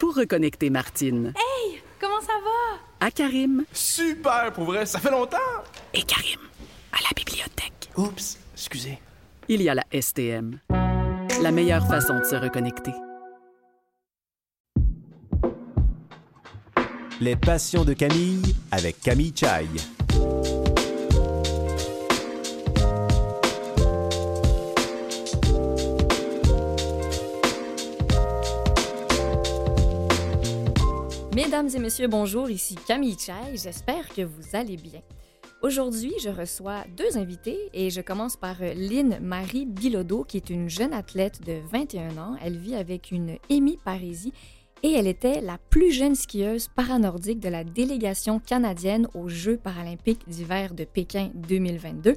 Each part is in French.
pour reconnecter Martine. Hey, comment ça va? À Karim. Super, pour vrai, ça fait longtemps. Et Karim, à la bibliothèque. Oups, excusez. Il y a la STM. La meilleure façon de se reconnecter. Les passions de Camille avec Camille Chai. Mesdames et messieurs, bonjour, ici Camille Chai, j'espère que vous allez bien. Aujourd'hui, je reçois deux invités et je commence par Lynn Marie Bilodeau, qui est une jeune athlète de 21 ans. Elle vit avec une hémiparésie et elle était la plus jeune skieuse paranordique de la délégation canadienne aux Jeux paralympiques d'hiver de Pékin 2022.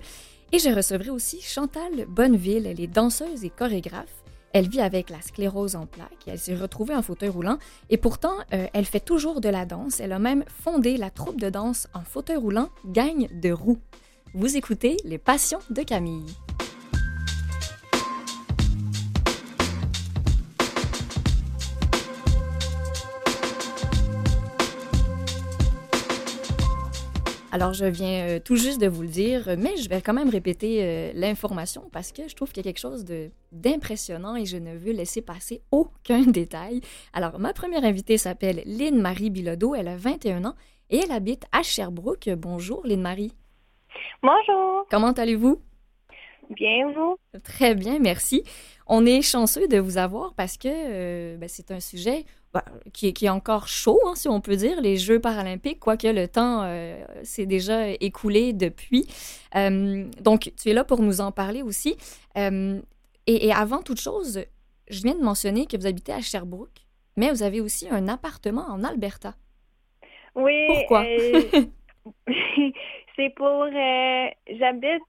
Et je recevrai aussi Chantal Bonneville, elle est danseuse et chorégraphe. Elle vit avec la sclérose en plaques. Elle s'est retrouvée en fauteuil roulant et pourtant, euh, elle fait toujours de la danse. Elle a même fondé la troupe de danse en fauteuil roulant Gagne de roues. Vous écoutez Les Passions de Camille. Alors, je viens euh, tout juste de vous le dire, mais je vais quand même répéter euh, l'information parce que je trouve qu'il y a quelque chose d'impressionnant et je ne veux laisser passer aucun détail. Alors, ma première invitée s'appelle Lynn Marie Bilodeau. Elle a 21 ans et elle habite à Sherbrooke. Bonjour, Lynn Marie. Bonjour. Comment allez-vous? Bien, vous? Très bien, merci. On est chanceux de vous avoir parce que euh, ben, c'est un sujet bah, qui, est, qui, est, encore chaud, hein, si on peut dire, les Jeux paralympiques, quoique le temps euh, s'est déjà écoulé depuis. Euh, donc, tu es là pour nous en parler aussi. Euh, et, et, avant toute chose, je viens de mentionner que vous habitez à Sherbrooke, mais vous avez aussi un appartement en Alberta. Oui. Pourquoi? c'est pour... J'habite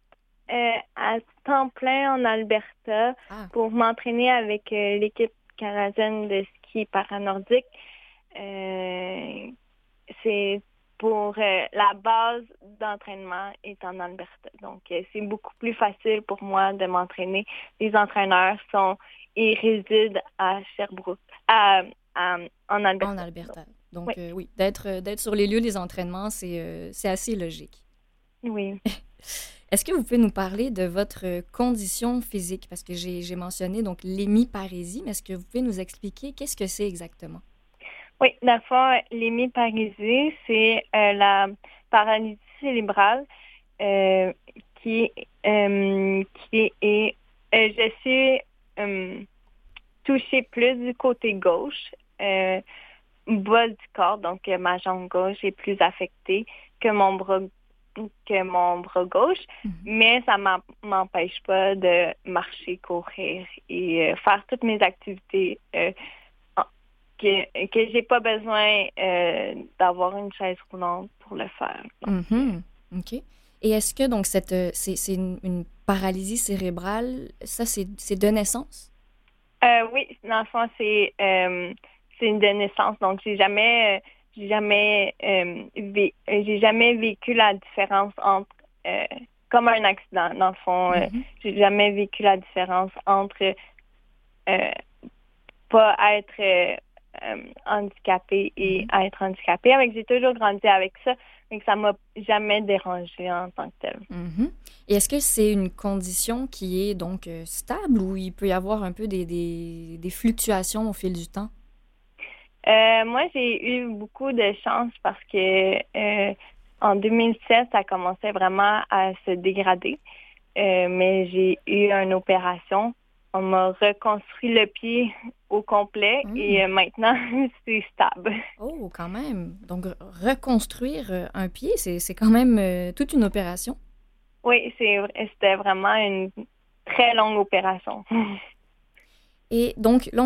à temps plein en Alberta ah. pour m'entraîner avec l'équipe canadienne de ski paranordique. Euh, c'est pour euh, la base d'entraînement est en Alberta. Donc, euh, c'est beaucoup plus facile pour moi de m'entraîner. Les entraîneurs sont ils résident à Sherbrooke, à, à, en Alberta. En Alberta. Donc, oui, oui d'être, d'être sur les lieux des entraînements, c'est, c'est assez logique. Oui. Est-ce que vous pouvez nous parler de votre condition physique? Parce que j'ai mentionné donc l'hémiparésie, mais est-ce que vous pouvez nous expliquer qu'est-ce que c'est exactement? Oui, fond, l'hémiparésie, c'est euh, la paralysie cérébrale euh, qui, euh, qui est... Je suis touchée plus du côté gauche, bas du corps, donc ma jambe gauche est plus affectée que mon bras que mon bras gauche, mm -hmm. mais ça m'empêche pas de marcher, courir et euh, faire toutes mes activités euh, que, que j'ai pas besoin euh, d'avoir une chaise roulante pour le faire. Mm -hmm. OK. Et est-ce que donc cette c'est une, une, paralysie cérébrale, ça c'est de naissance? oui, dans le fond, c'est c'est une de naissance. Donc, j'ai jamais j'ai jamais euh, j'ai jamais vécu la différence entre euh, comme un accident dans le fond mm -hmm. j'ai jamais vécu la différence entre euh, pas être handicapé et mm -hmm. être handicapé avec j'ai toujours grandi avec ça mais ça m'a jamais dérangé en tant que tel mm -hmm. et est-ce que c'est une condition qui est donc stable ou il peut y avoir un peu des, des, des fluctuations au fil du temps? Euh, moi, j'ai eu beaucoup de chance parce que euh, en 2007, ça commençait vraiment à se dégrader. Euh, mais j'ai eu une opération. On m'a reconstruit le pied au complet mmh. et maintenant, c'est stable. Oh, quand même. Donc, reconstruire un pied, c'est quand même toute une opération? Oui, c'était vraiment une très longue opération. Et donc, là,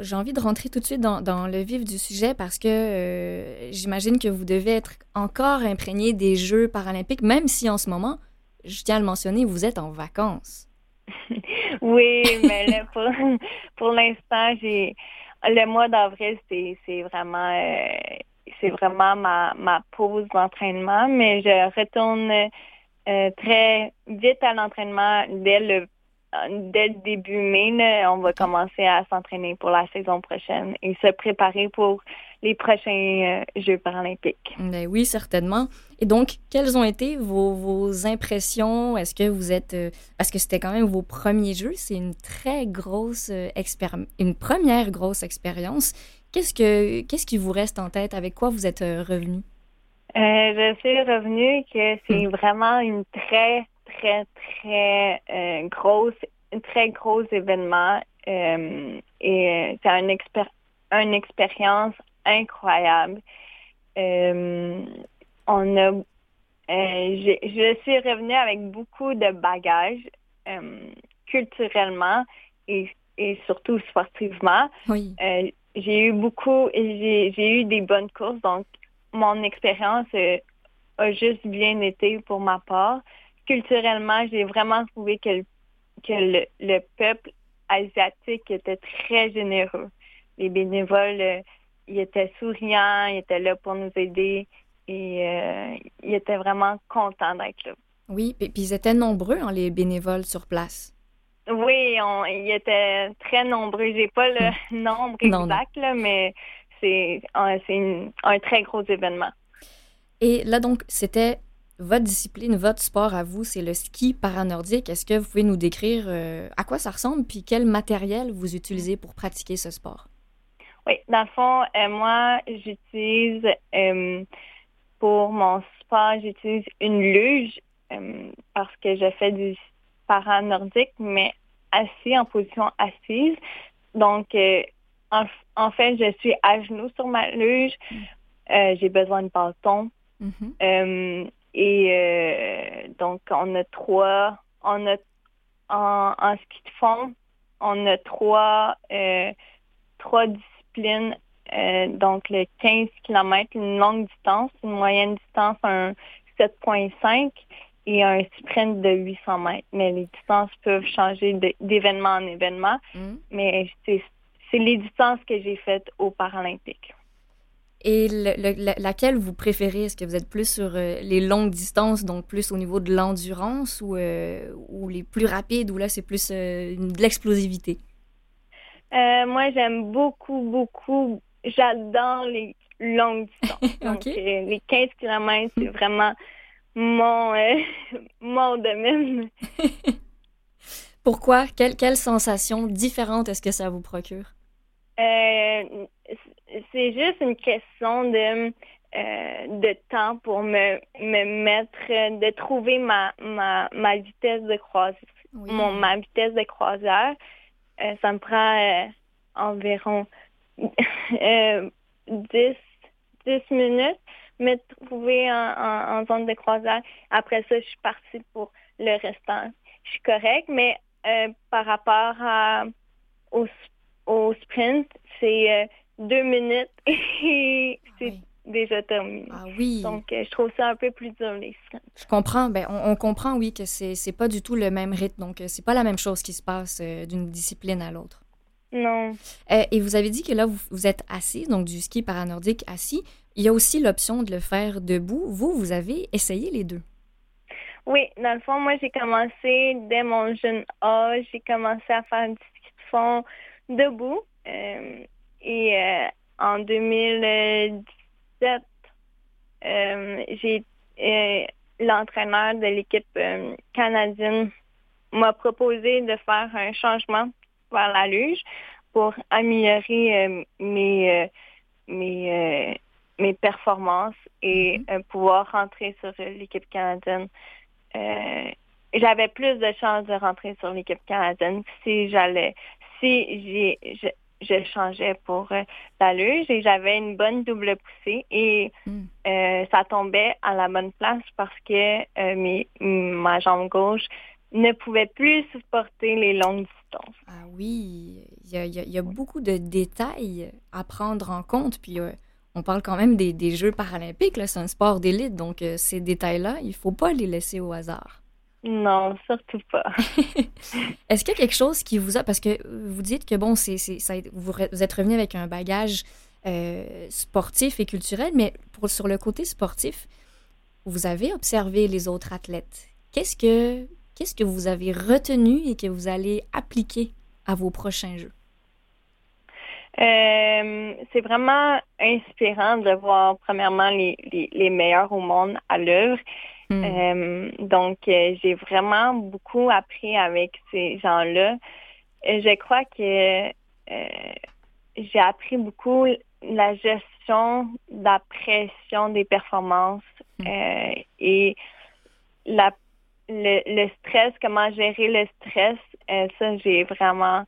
j'ai envie de rentrer tout de suite dans, le vif du sujet parce que euh, j'imagine que vous devez être encore imprégné des Jeux paralympiques, même si en ce moment, je tiens à le mentionner, vous êtes en vacances. oui, mais là, pour, l'instant, j'ai le mois d'avril, c'est vraiment euh, vraiment ma, ma pause d'entraînement, mais je retourne euh, très vite à l'entraînement dès le dès le début mai, on va commencer à s'entraîner pour la saison prochaine et se préparer pour les prochains euh, Jeux paralympiques. Ben oui, certainement. Et donc, quelles ont été vos, vos impressions? Est-ce que vous êtes... Euh, parce que c'était quand même vos premiers Jeux, c'est une très grosse euh, expérience, une première grosse expérience. Qu'est-ce, que, qu'est-ce qui vous reste en tête? Avec quoi vous êtes revenu? je suis revenu que c'est hmm. vraiment une très, très, très grosse, un très gros événement. et c'est un expérience une expérience incroyable. Euh, on a, euh, je, suis revenue avec beaucoup de bagages euh, culturellement et, et, surtout sportivement. Oui. j'ai eu beaucoup, j'ai eu des bonnes courses, donc mon expérience a juste bien été pour ma part. Culturellement, j'ai vraiment trouvé que, que le, peuple asiatique était très généreux. Les bénévoles il était souriant, il était là pour nous aider et euh, il était vraiment content d'être là. Oui, puis ils étaient nombreux, hein, les bénévoles sur place. Oui, on, ils étaient très nombreux. J'ai pas le nombre exact, mais c'est un très gros événement. Et là, donc, c'était votre discipline, votre sport à vous, c'est le ski paranordique. Est-ce que vous pouvez nous décrire euh, à quoi ça ressemble, puis quel matériel vous utilisez pour pratiquer ce sport? Oui, dans le fond, euh, moi, j'utilise euh, pour mon sport, j'utilise une luge parce que je fais du para nordique, mais assis en position assise. Donc, en, fait, je suis à genoux sur ma luge. J'ai besoin de bâton. Mm-hmm. Et donc, on a trois, on a en, en ski de fond, on a trois, trois euh, donc le 15 km, une longue distance, une moyenne distance, un 7,5 et un sprint de 800 mètres. Mais les distances peuvent changer d'événement en événement, mm. mais c'est les distances que j'ai faites aux Paralympiques. Et laquelle vous préférez? Est-ce que vous êtes plus sur euh, les longues distances, donc plus au niveau de l'endurance, ou, euh, ou les plus rapides, où là c'est plus de l'explosivité? Euh, moi, j'aime beaucoup, beaucoup. J'adore les longues distances. Donc, euh, les 15 km, c'est vraiment mon, euh, mon domaine. Pourquoi? Quelle, quelle sensation différente est-ce que ça vous procure? C'est juste une question de, de temps pour me, me mettre, de trouver ma, ma, ma vitesse de croisière. Mon, ma vitesse de croisière. Euh, ça me prend euh, environ 10, euh, 10 minutes me trouver en, zone de croisière. Après ça, je suis partie pour le restant. Je suis correcte, mais par rapport à, au, au sprint, c'est deux minutes et c'est déjà terminé. Ah oui. Donc, euh, je trouve ça un peu plus dur, les Je comprends. Ben, on, comprend, oui, que c'est, c'est pas du tout le même rythme. Donc, euh, c'est pas la même chose qui se passe euh, d'une discipline à l'autre. Non. et vous avez dit que là, vous, vous êtes assis, donc du ski paranordique assis. Il y a aussi l'option de le faire debout. Vous, vous avez essayé les deux. Oui, dans le fond, moi, j'ai commencé dès mon jeune âge. J'ai commencé à faire du ski de fond debout. Et en 2010, euh, j'ai euh, l'entraîneur de l'équipe euh, canadienne m'a proposé de faire un changement vers la luge pour améliorer mes, mes, mes performances et mm-hmm. pouvoir rentrer sur l'équipe canadienne. J'avais plus de chances de rentrer sur l'équipe canadienne si j'allais, si j'ai, je changeais pour euh, la luge et j'avais une bonne double poussée et hmm. euh, ça tombait à la bonne place parce que euh, ma jambe gauche ne pouvait plus supporter les longues distances. Ah oui, il y a, beaucoup de détails à prendre en compte. Puis on parle quand même des, des Jeux paralympiques, c'est un sport d'élite, donc ces détails-là, il ne faut pas les laisser au hasard. Non, surtout pas. Est-ce qu'il y a quelque chose qui vous a... Parce que vous dites que, bon, c'est, ça, vous, êtes revenu avec un bagage euh, sportif et culturel, mais pour, sur le côté sportif, vous avez observé les autres athlètes. Qu'est-ce que, qu'est-ce que vous avez retenu et que vous allez appliquer à vos prochains jeux? Euh, c'est vraiment inspirant de voir premièrement les, les, meilleurs au monde à l'œuvre. Hmm. Euh, donc, euh, j'ai vraiment beaucoup appris avec ces gens-là. Je crois que j'ai appris beaucoup la gestion de la pression des performances hmm. et la, le, le, stress, comment gérer le stress. ça, j'ai vraiment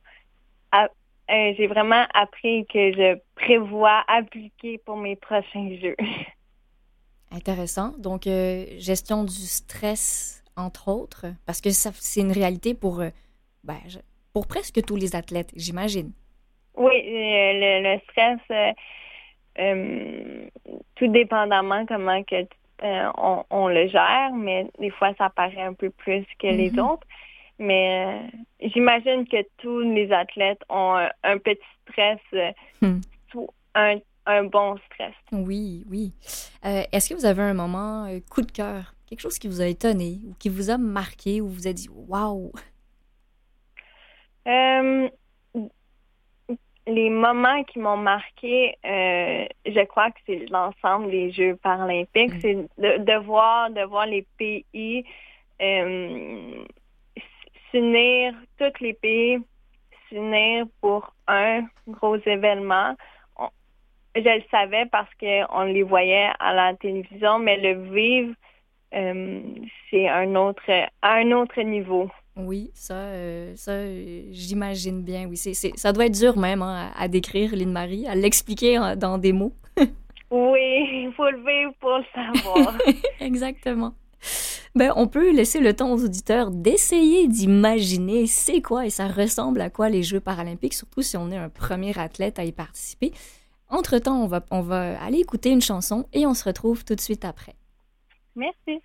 euh, j'ai vraiment appris que je prévois appliquer pour mes prochains jeux. Intéressant. Donc, euh, gestion du stress, entre autres, parce que c'est une réalité pour, euh, ben, pour presque tous les athlètes, j'imagine. Oui, le, stress, tout dépendamment comment que, on, le gère, mais des fois, ça paraît un peu plus que les mm-hmm. autres. Mais euh, j'imagine que tous les athlètes ont un, petit stress, euh, hmm. un, un, bon stress. Oui, oui. Euh, est-ce que vous avez un moment coup de cœur, quelque chose qui vous a étonné ou qui vous a marqué ou vous a dit waouh? les moments qui m'ont marqué, je crois que c'est l'ensemble des Jeux paralympiques. Hmm. C'est de, de, voir, de voir les pays s'unir, tous les pays s'unir pour un gros événement. Je le savais parce qu'on les voyait à la télévision, mais le vivre, euh, c'est un autre, un autre niveau. Oui, ça, euh, ça j'imagine bien. Oui, c'est, ça doit être dur même hein, à, décrire, Lynn Marie, à l'expliquer dans des mots. oui, il faut le vivre pour le savoir. Exactement. Ben, on peut laisser le temps aux auditeurs d'essayer d'imaginer c'est quoi et ça ressemble à quoi les Jeux paralympiques, surtout si on est un premier athlète à y participer. Entre-temps, on va, aller écouter une chanson et on se retrouve tout de suite après. Merci.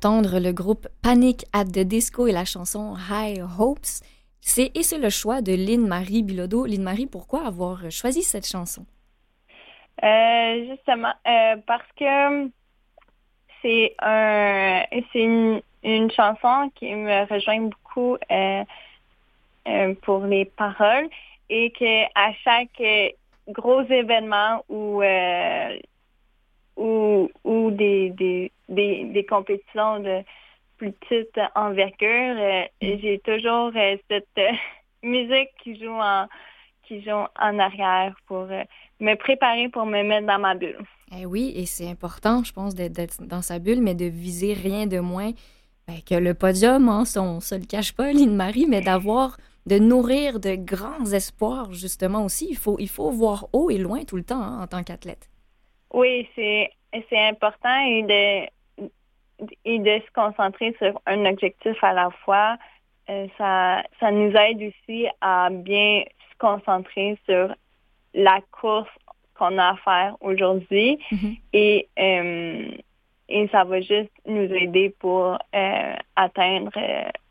D'entendre le groupe Panic at the Disco et la chanson High Hopes. C'est et c'est le choix de Lynn Marie Bilodeau. Lynn Marie, pourquoi avoir choisi cette chanson? Euh, justement, euh, parce que c'est un, c'est une, chanson qui me rejoint beaucoup euh, pour les paroles et que à chaque gros événement euh, ou, ou des, des, des, des compétitions de plus petite envergure, euh, j'ai toujours euh, cette euh, musique qui joue en qui joue en arrière pour euh, me préparer pour me mettre dans ma bulle. Eh oui, et c'est important, je pense, d'être- dans sa bulle, mais de viser rien de moins ben, que le podium, hein, ça, on se le cache pas, Lynn Marie, mais d'avoir, de nourrir de grands espoirs, justement aussi. Il faut, il faut voir haut et loin tout le temps hein, en tant qu'athlète. Oui, c'est c'est important et de et de se concentrer sur un objectif à la fois. Euh, ça ça nous aide aussi à bien se concentrer sur la course qu'on a à faire aujourd'hui Mhm. et euh, et ça va juste nous aider pour euh, atteindre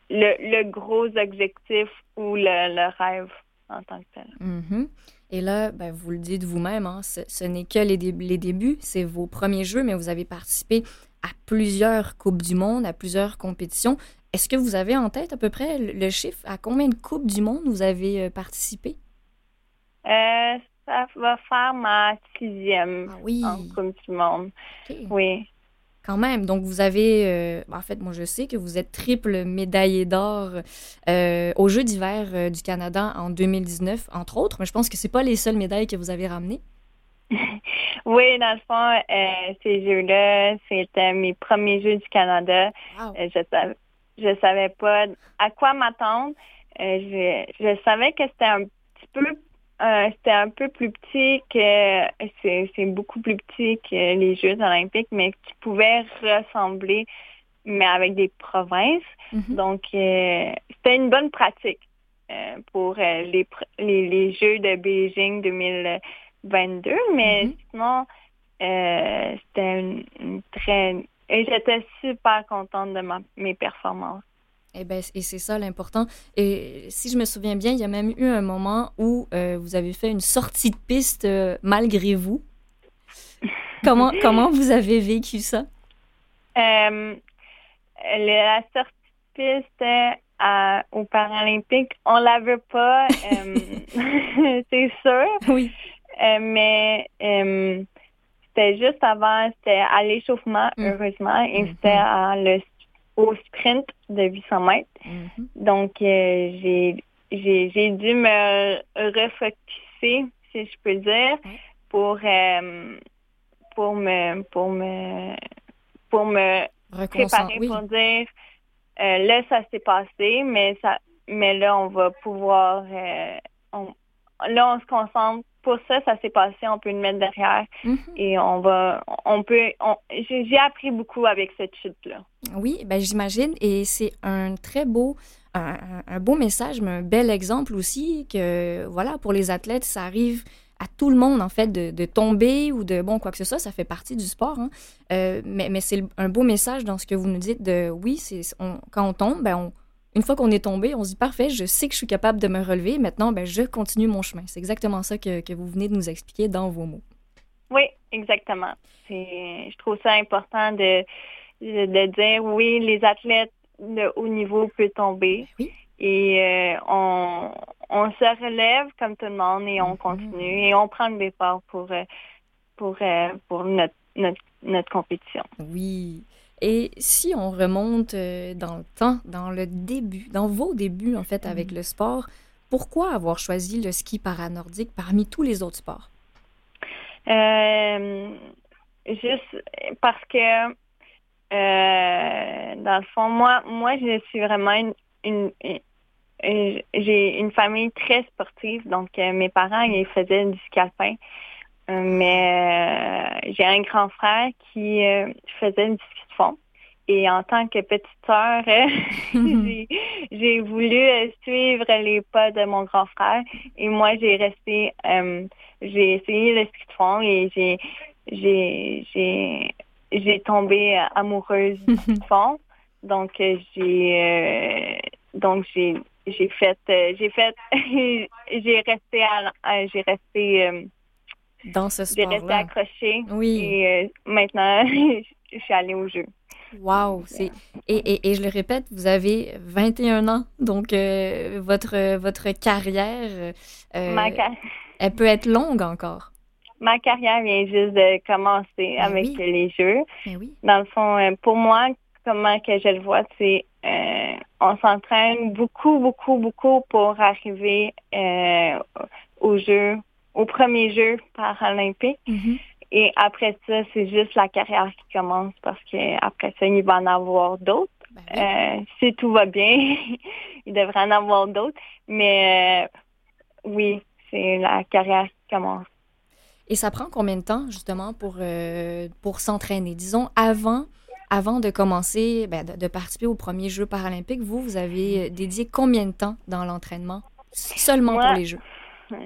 le, le gros objectif ou le, le rêve en tant que tel. Mhm. Et là, ben, vous le dites vous-même, hein, ce, ce n'est que les, dé- les débuts, c'est vos premiers jeux, mais vous avez participé à plusieurs Coupes du Monde, à plusieurs compétitions. Est-ce que vous avez en tête à peu près le, chiffre? À combien de Coupes du Monde vous avez euh, participé? Euh, ça va faire ma sixième Ah oui, en Coupe du Monde. Oui. Quand même. Donc, vous avez. euh, en fait, moi, je sais que vous êtes triple médaillé d'or euh, aux Jeux d'hiver euh, du Canada en 2019, entre autres, mais je pense que c'est pas les seules médailles que vous avez ramenées. Oui, dans le fond, ces jeux-là, c'était mes premiers Jeux du Canada. Wow. Je savais, je savais pas à quoi m'attendre. Je, je savais que c'était un petit peu, euh, c'était un peu plus petit que, c'est, c'est beaucoup plus petit que les Jeux olympiques, mais qui pouvait ressembler, mais avec des provinces. Mhm. Donc, euh, c'était une bonne pratique euh, pour euh, les, les, les Jeux de Beijing 2022, mais Mhm. sinon, euh, c'était une, une très... Et j'étais super contente de ma, mes performances. Eh ben, et c'est ça l'important. Et si je me souviens bien, il y a même eu un moment où euh, vous avez fait une sortie de piste euh, malgré vous. Comment, comment vous avez vécu ça? Euh, la sortie de piste à, aux Paralympiques, on la veut pas, c'est sûr. Oui. Mais c'était juste avant, c'était à l'échauffement, Mm. heureusement, et Mhm. c'était à le, au sprint de 800 mètres. Mhm. Donc, euh, j'ai j'ai dû me refocuser, si je peux dire, pour euh, pour me pour me pour me préparer oui. pour dire euh, là ça s'est passé, mais ça mais là on va pouvoir on- là on se concentre pour ça, ça s'est passé, on peut le mettre derrière Mhm. et on va on peut j'ai appris beaucoup avec cette chute là. Oui, ben j'imagine, et c'est un très beau, un, beau message, mais un bel exemple aussi que, voilà, pour les athlètes, ça arrive à tout le monde, en fait, de, de tomber ou de, bon, quoi que ce soit, ça fait partie du sport, hein. Euh, mais mais c'est un beau message dans ce que vous nous dites de, oui, on- quand on tombe, ben on, une fois qu'on est tombé, on se dit, parfait, je sais que je suis capable de me relever, maintenant, ben je continue mon chemin. C'est exactement ça que, que vous venez de nous expliquer dans vos mots. Oui, exactement. Je trouve ça important de, de, dire oui, les athlètes de haut niveau peuvent tomber. Oui. Et euh, on, on se relève comme tout le monde et on Mhm. continue et on prend le départ pour, euh, pour, euh, pour notre, notre, notre compétition. Oui. Et si on remonte euh, dans le temps, dans le début, dans vos débuts en fait avec le sport, pourquoi avoir choisi le ski paranordique parmi tous les autres sports? Euh, juste parce que, euh, dans le fond, moi, moi, je suis vraiment une, une, une- une- j'ai une famille très sportive, donc mes parents, ils faisaient du ski alpin. Euh, mais euh, j'ai un grand frère qui euh, faisait du ski de fond. Et en tant que petite sœur, euh, j'ai- j'ai voulu euh, suivre les pas de mon grand frère. Et moi, j'ai resté, euh, j'ai essayé le ski de fond et j'ai, j'ai, j'ai, j'ai tombé amoureuse du fond. Donc j'ai donc j'ai j'ai fait j'ai fait j'ai resté à, j'ai resté dans ce sport J'ai resté accrochée. Oui. Et maintenant je suis allée au jeu. Wow! C'est... Et, et, et, je le répète, vous avez 21 ans, donc euh, votre, votre carrière, euh, elle peut être longue encore. Ma carrière vient juste de commencer Ben avec oui. les jeux. Ben oui. Dans le fond, euh, pour moi, comment que je le vois, c'est on s'entraîne beaucoup, beaucoup, beaucoup pour arriver au jeu, au premier jeu paralympique. Mhm. Et après ça, c'est juste la carrière qui commence parce qu'après ça, il va en avoir d'autres. Ben oui. Euh, si tout va bien, il devrait en avoir d'autres. Mais euh, oui, c'est la carrière qui commence. Et ça prend combien de temps, justement, pour, euh, pour s'entraîner? Disons, avant, avant de commencer, ben, de, de participer aux premiers Jeux paralympiques, vous, vous avez dédié combien de temps dans l'entraînement? Seulement Moi, pour les Jeux?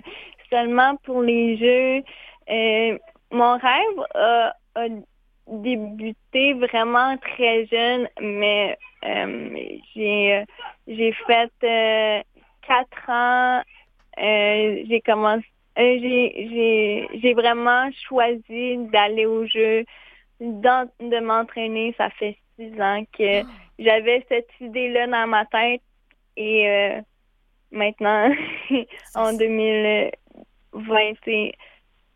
seulement pour les jeux. Euh, mon rêve a, débuté vraiment très jeune, mais j'ai j'ai fait quatre ans. j'ai commencé j'ai vraiment choisi d'aller au jeu, de m'entraîner. Ça fait six ans que ah. j'avais cette idée-là dans ma tête. Et euh, maintenant, en 2000, 20,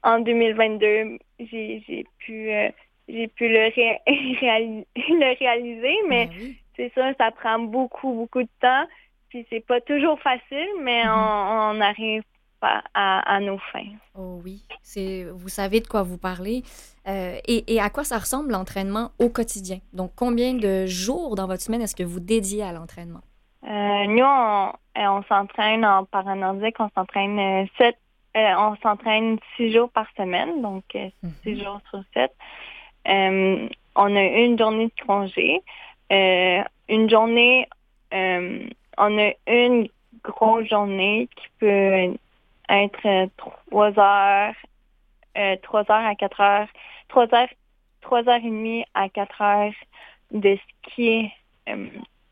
en 2022, j'ai pu, euh, j'ai pu le, le, réaliser, mais ben c'est ça, ça prend beaucoup, beaucoup de temps. Puis c'est pas toujours facile, mais mm-hmm. on, on, arrive pas à, nos fins. Oh oui, c'est vous savez de quoi vous parlez. Euh, et, à quoi ça ressemble l'entraînement au quotidien? Donc, combien de jours dans votre semaine est-ce que vous dédiez à l'entraînement? Euh, nous, on, on s'entraîne en paranoïaque, on s'entraîne sept euh, on s'entraîne six jours par semaine, donc euh, six jours sur sept. Euh, on a une journée de congé. Une journée, on a une grosse journée qui peut être trois heures, trois heures à quatre heures, trois heures, trois heures et demie à quatre heures de ski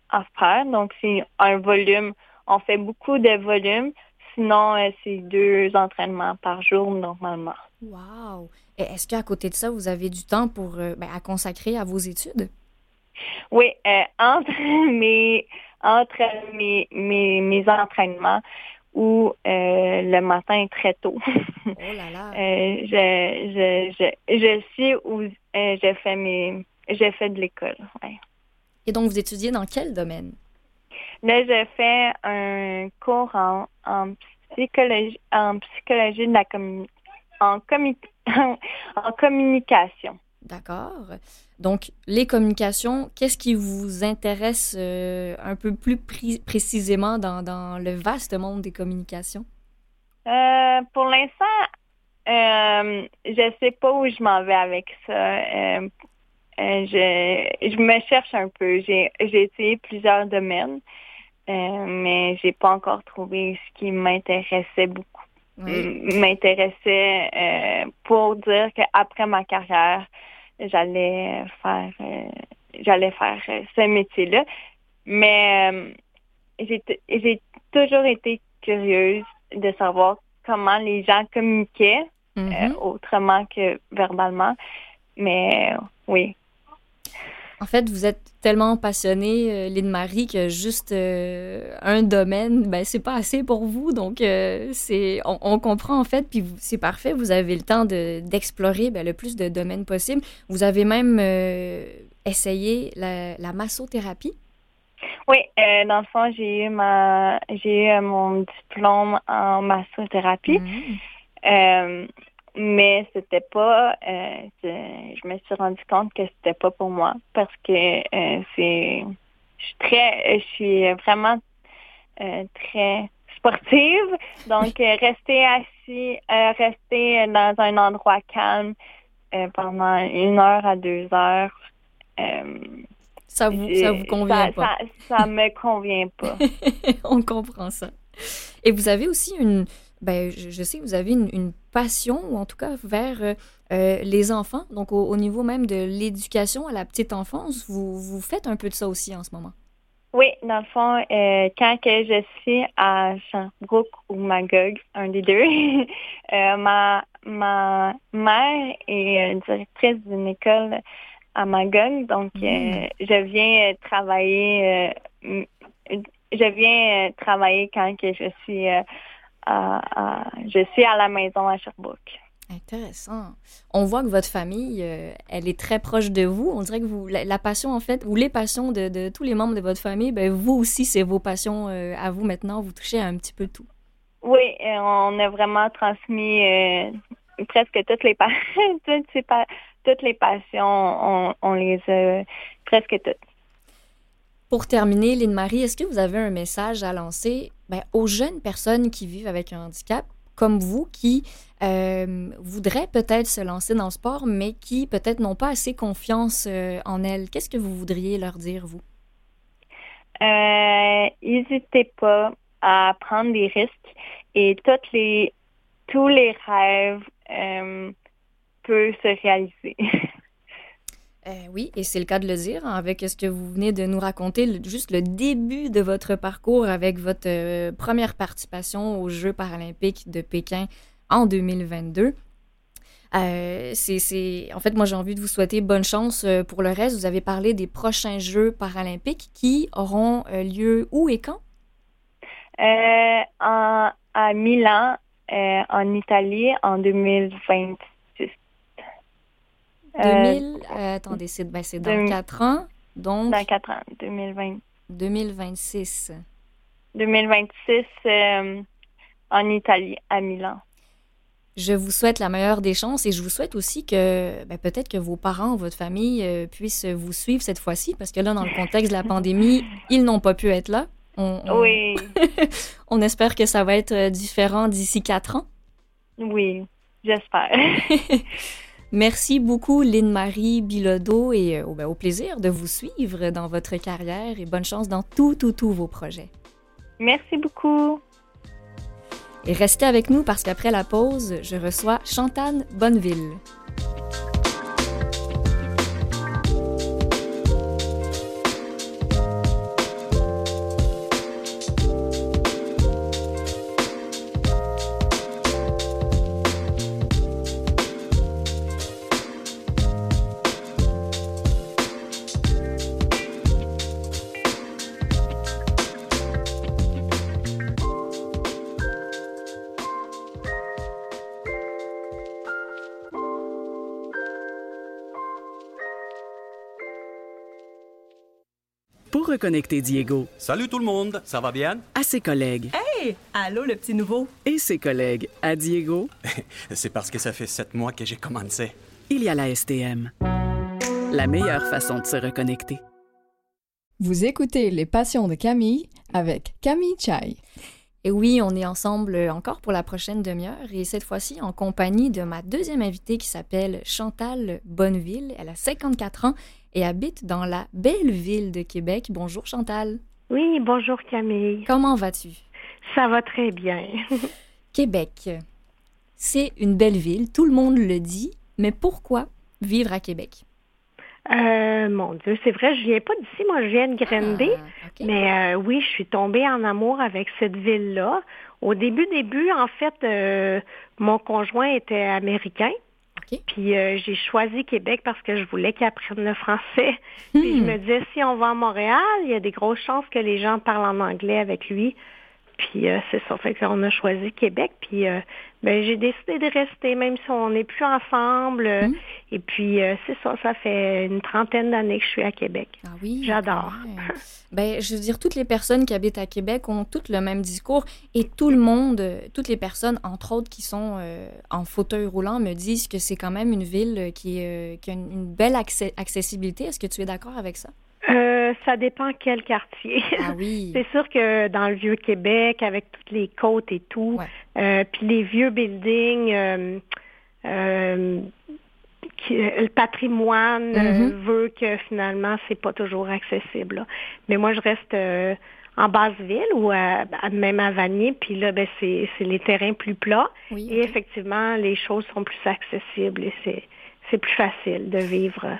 à faire. Donc, c'est un volume. On fait beaucoup de volume. Sinon, euh, c'est deux entraînements par jour normalement. Wow! Est-ce qu'à côté de ça, vous avez du temps pour euh, ben, à consacrer à vos études? Oui, euh, entre mes entre mes, mes, mes entraînements ou euh, le matin très tôt. Oh là là! Euh, je, je, je, je suis où je fais mes je fais de l'école. ouais. Et donc, vous étudiez dans quel domaine? Là, je fais un cours en, en psychologie en psychologie de la commu- en, commu- en communication. D'accord. Donc, les communications, qu'est-ce qui vous intéresse euh, un peu plus pré- précisément dans, dans le vaste monde des communications? Euh, pour l'instant, euh, je sais pas où je m'en vais avec ça. Euh, je, je me cherche un peu. J'ai, j'ai essayé plusieurs domaines, euh, mais j'ai pas encore trouvé ce qui m'intéressait beaucoup. Oui. M'intéressait euh, pour dire qu'après ma carrière, j'allais faire, euh, j'allais faire euh, ce métier-là. Mais euh, j'ai, toujours été curieuse de savoir comment les gens communiquaient Mhm. euh, autrement que verbalement. Mais oui. En fait, vous êtes tellement passionnée, euh, Lynn-Marie, que juste euh, un domaine, ben, c'est pas assez pour vous. Donc, euh, c'est, on, on comprend en fait, puis c'est parfait. Vous avez le temps de, d'explorer ben, le plus de domaines possible. Vous avez même euh, essayé la, la massothérapie. Oui, euh, dans le fond, j'ai eu ma j'ai eu mon diplôme en massothérapie. Euh, mais c'était pas euh, je me suis rendu compte que c'était pas pour moi parce que euh, c'est je suis très je suis vraiment euh, très sportive donc rester assis rester dans un endroit calme pendant une heure à deux heures Ça vous, ça vous convient ça, pas. ça, ça me convient pas on comprend ça. Et vous avez aussi une, ben, je, je sais que vous avez une, une passion, ou en tout cas vers les enfants, donc au, niveau même de l'éducation à la petite enfance. Vous, vous faites un peu de ça aussi en ce moment? Oui, dans le fond, quand que je suis à Sherbrooke ou Magog, un des deux, ma, ma mère est directrice d'une école à Magog, donc mm. je viens travailler je viens euh, travailler quand que je suis euh, à, je suis à la maison à Sherbrooke. Intéressant. On voit que votre famille, euh, elle est très proche de vous. On dirait que vous, la, passion, en fait, ou les passions de, tous les membres de votre famille, ben, vous aussi, c'est vos passions à vous maintenant. Vous touchez à un petit peu tout. Oui, on a vraiment transmis presque toutes les, toutes, toutes les passions. On, on les a presque toutes. Pour terminer, Lynne-Marie, est-ce que vous avez un message à lancer ben, aux jeunes personnes qui vivent avec un handicap, comme vous, qui euh, voudraient peut-être se lancer dans le sport, mais qui peut-être n'ont pas assez confiance euh, en elles? Qu'est-ce que vous voudriez leur dire, vous? Euh, n'hésitez pas à prendre des risques et les, tous les rêves peuvent se réaliser. Euh, oui, et c'est le cas de le dire, hein, avec ce que vous venez de nous raconter, juste le début de votre parcours avec votre euh, première participation aux Jeux paralympiques de Pékin en 2022. Euh, c'est, En fait, moi, j'ai envie de vous souhaiter bonne chance pour le reste. Vous avez parlé des prochains Jeux paralympiques qui auront lieu où et quand? à Milan, en Italie, en 2020. 2000, euh, attendez, c'est ben, dans 4 ans. Donc, dans 4 ans, 2020. 2026. 2026 en Italie, à Milan. Je vous souhaite la meilleure des chances et je vous souhaite aussi que ben, peut-être que vos parents, votre famille euh, puissent vous suivre cette fois-ci parce que là, dans le contexte de la pandémie, ils n'ont pas pu être là. Oui. on espère que ça va être euh, différent d'ici quatre ans. Oui, j'espère. Merci beaucoup, Lynne-Marie Bilodeau, et euh, ben, au plaisir de vous suivre dans votre carrière et bonne chance dans tous, tous, tous vos projets. Merci beaucoup. Et restez avec nous parce qu'après la pause, je reçois Chantane Bonneville. Reconnecter Diego. Salut tout le monde, ça va bien? À ses collègues. Hey! Allô, le petit nouveau? Et ses collègues à Diego. C'est parce que ça fait sept mois que j'ai commencé. Il y a la STM. La meilleure façon de se reconnecter. Vous écoutez Les Passions de Camille avec Camille Chai. Et oui, on est ensemble encore pour la prochaine demi-heure et cette fois-ci en compagnie de ma deuxième invitée qui s'appelle Chantal Bonneville. Elle a 54 ans et habite dans la belle ville de Québec. Bonjour Chantal. Oui, bonjour Camille. Comment vas-tu? Ça va très bien. Québec, c'est une belle ville, tout le monde le dit, mais pourquoi vivre à Québec? Euh, mon Dieu, c'est vrai, je viens pas d'ici, moi je viens de Granby, ah, mais euh, oui, je suis tombée en amour avec cette ville-là. Au début, début, en fait, euh, mon conjoint était américain. Puis euh, j'ai choisi Québec parce que je voulais qu'il apprenne le français. Puis je me disais, si on va à Montréal, il y a des grosses chances que les gens parlent en anglais avec lui. Puis euh, c'est ça, fait qu'on a choisi Québec. Puis euh, ben, j'ai décidé de rester, même si on n'est plus ensemble. Hmm. Et puis c'est ça, ça fait une trentaine d'années que je suis à Québec. Ah oui. J'adore. ben, je veux dire, toutes les personnes qui habitent à Québec ont toutes le même discours et tout le monde, toutes les personnes, entre autres, qui sont en fauteuil roulant, me disent que c'est quand même une ville qui, qui a une, belle accessibilité. Est-ce que tu es d'accord avec ça? Euh, ça dépend quel quartier. Ah oui. c'est sûr que dans le vieux Québec, avec toutes les côtes et tout, euh, puis les vieux buildings, euh, le patrimoine mm-hmm. veut que finalement c'est pas toujours accessible. Mais moi je reste en basse ville ou même à Vanier. Puis là, ben, c'est les terrains plus plats. et effectivement, les choses sont plus accessibles et c'est plus facile de vivre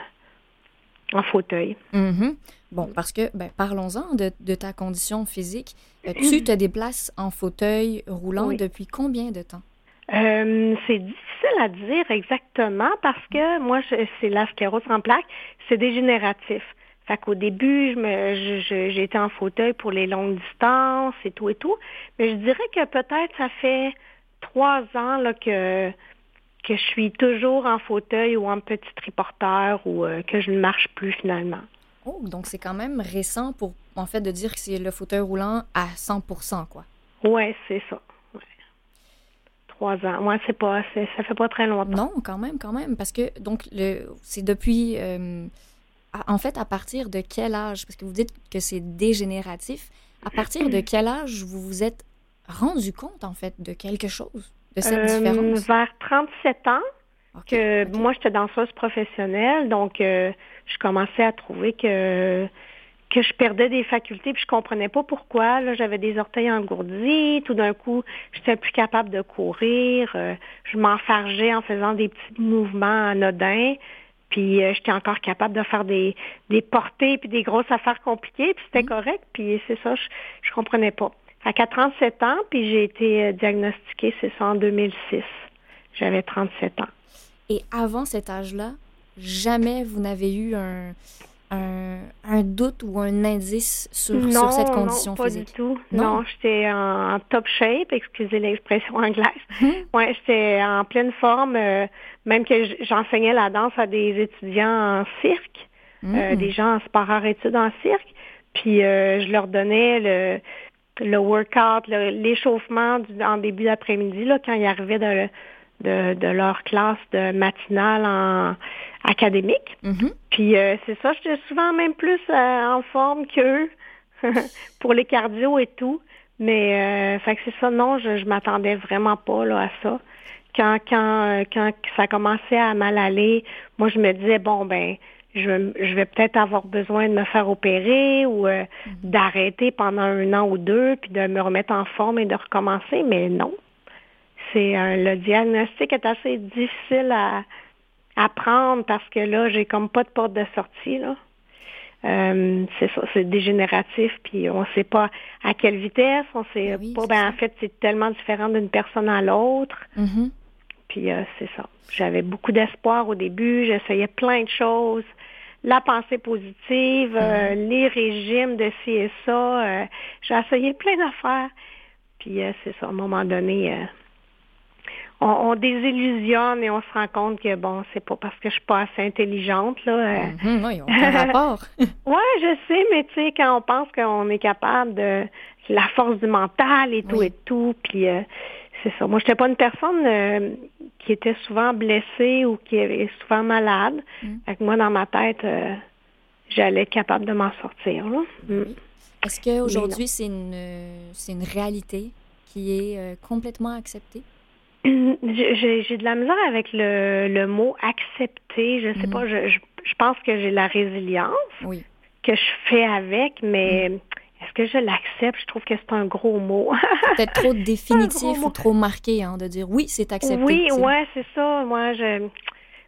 en fauteuil. Mm-hmm. Bon, parce que, ben, parlons-en de, ta condition physique. Euh, tu te déplaces en fauteuil roulant depuis combien de temps? Euh, c'est difficile à dire exactement parce que moi, c'est la sclérose en plaques, c'est dégénératif. Fait qu'au début, je j'étais en fauteuil pour les longues distances et tout et tout. Mais je dirais que peut-être ça fait trois ans là, que, que je suis toujours en fauteuil ou en petit triporteur ou euh, que je ne marche plus finalement. Oh, donc c'est quand même récent pour, en fait, de dire que c'est le fauteuil roulant à 100% quoi. Oui, c'est ça. Trois ans. Moi, c'est pas, ça fait pas très longtemps. Non, quand même, quand même, parce que donc le, c'est depuis, euh, en fait, à partir de quel âge, parce que vous dites que c'est dégénératif, à partir de quel âge vous vous êtes rendu compte, en fait, de quelque chose, de cette euh, différence? Vers 37 ans, que moi, j'étais danseuse professionnelle, donc euh, je commençais à trouver que que je perdais des facultés, puis je comprenais pas pourquoi. Là, j'avais des orteils engourdis. Tout d'un coup, j'étais plus capable de courir. Euh, je m'enfargeais en faisant des petits mouvements anodins. Puis euh, j'étais encore capable de faire des, des portées puis des grosses affaires compliquées. Puis c'était mmh. correct. Puis c'est ça, je, je comprenais pas. À 37 ans, puis j'ai été diagnostiquée, c'est ça, en 2006. J'avais 37 ans. Et avant cet âge-là, jamais vous n'avez eu un, un, doute ou un indice sur, sur cette condition non, pas Du tout. Non, j'étais en top shape, excusez l'expression anglaise. Hum. Ouais, j'étais en pleine forme, euh, même que j'enseignais la danse à des étudiants en cirque, euh, hum. des gens en sport études en cirque. Puis euh, je leur donnais le, le workout, l'échauffement en début d'après-midi, là, quand ils arrivaient de, de, de leur classe de matinale en académique. Mm-hmm. Puis euh, c'est ça, j'étais souvent même plus euh, en forme qu'eux pour les cardio et tout. Mais euh, fait que c'est ça, non, je, je m'attendais vraiment pas là, à ça. Quand, quand, quand ça commençait à mal aller, moi je me disais bon ben je, je vais peut-être avoir besoin de me faire opérer ou mm-hmm. d'arrêter pendant un an ou deux, puis de me remettre en forme et de recommencer, mais non c'est le diagnostic est assez difficile à, à, prendre parce que là, j'ai comme pas de porte de sortie. Là. Euh, c'est ça, c'est dégénératif, puis on ne sait pas à quelle vitesse, on sait ben pas. Ben, en fait, c'est tellement différent d'une personne à l'autre. Mm-hmm. Puis euh, c'est ça. J'avais beaucoup d'espoir au début, j'essayais plein de choses. La pensée positive, euh, mm-hmm. les régimes de ci et ça. j'ai essayé plein d'affaires. Puis c'est ça, à un moment donné, on, désillusionne et on se rend compte que bon, c'est pas parce que je suis pas assez intelligente là. Euh. Mhm, oui, on rapport. ouais, je sais, mais tu sais quand on pense qu'on est capable de la force du mental et tout et tout, puis euh, c'est ça. Moi, j'étais pas une personne euh, qui était souvent blessée ou qui est souvent malade. Avec mm. moi, dans ma tête, j'allais être capable de m'en sortir. Mm. Est-ce qu'aujourd'hui, c'est une, c'est une réalité qui est complètement acceptée? J'ai de la misère avec le, le mot accepter. Je sais mm. pas, je, je, pense que j'ai la résilience que je fais avec, mais mm. Que je l'accepte? Je trouve que c'est un gros mot. Peut-être trop définitif ou trop marqué hein, de dire oui, c'est accepté. Oui, ouais, c'est ça. Moi, je.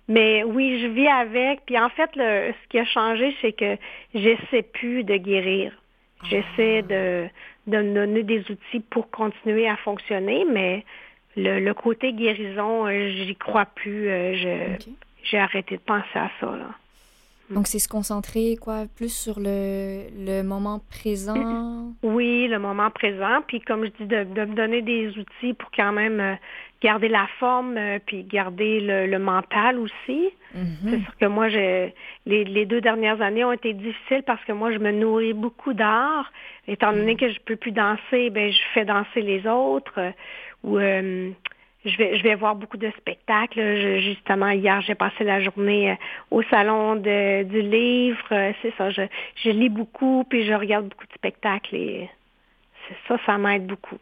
Mais oui, je vis avec. Puis en fait, le, ce qui a changé, c'est que j'essaie plus de guérir. J'essaie ah. de, de me donner des outils pour continuer à fonctionner, mais le, côté guérison, euh, j'y crois plus. Euh, j'ai arrêté de penser à ça. Là. Donc, c'est se concentrer, quoi, plus sur le, le moment présent? Oui, le moment présent. Puis, comme je dis, de, de me donner des outils pour quand même euh, garder la forme, puis garder le, mental aussi. Mm-hmm. C'est sûr que moi, les, les deux dernières années ont été difficiles parce que moi, je me nourris beaucoup d'art. Étant donné mm. que je peux plus danser, ben je fais danser les autres où euh, je vais je vais voir beaucoup de spectacles. justement, hier, j'ai passé la journée euh, au salon de, du livre. Euh, c'est ça, je, lis beaucoup, puis je regarde beaucoup de spectacles et c'est ça, ça m'aide beaucoup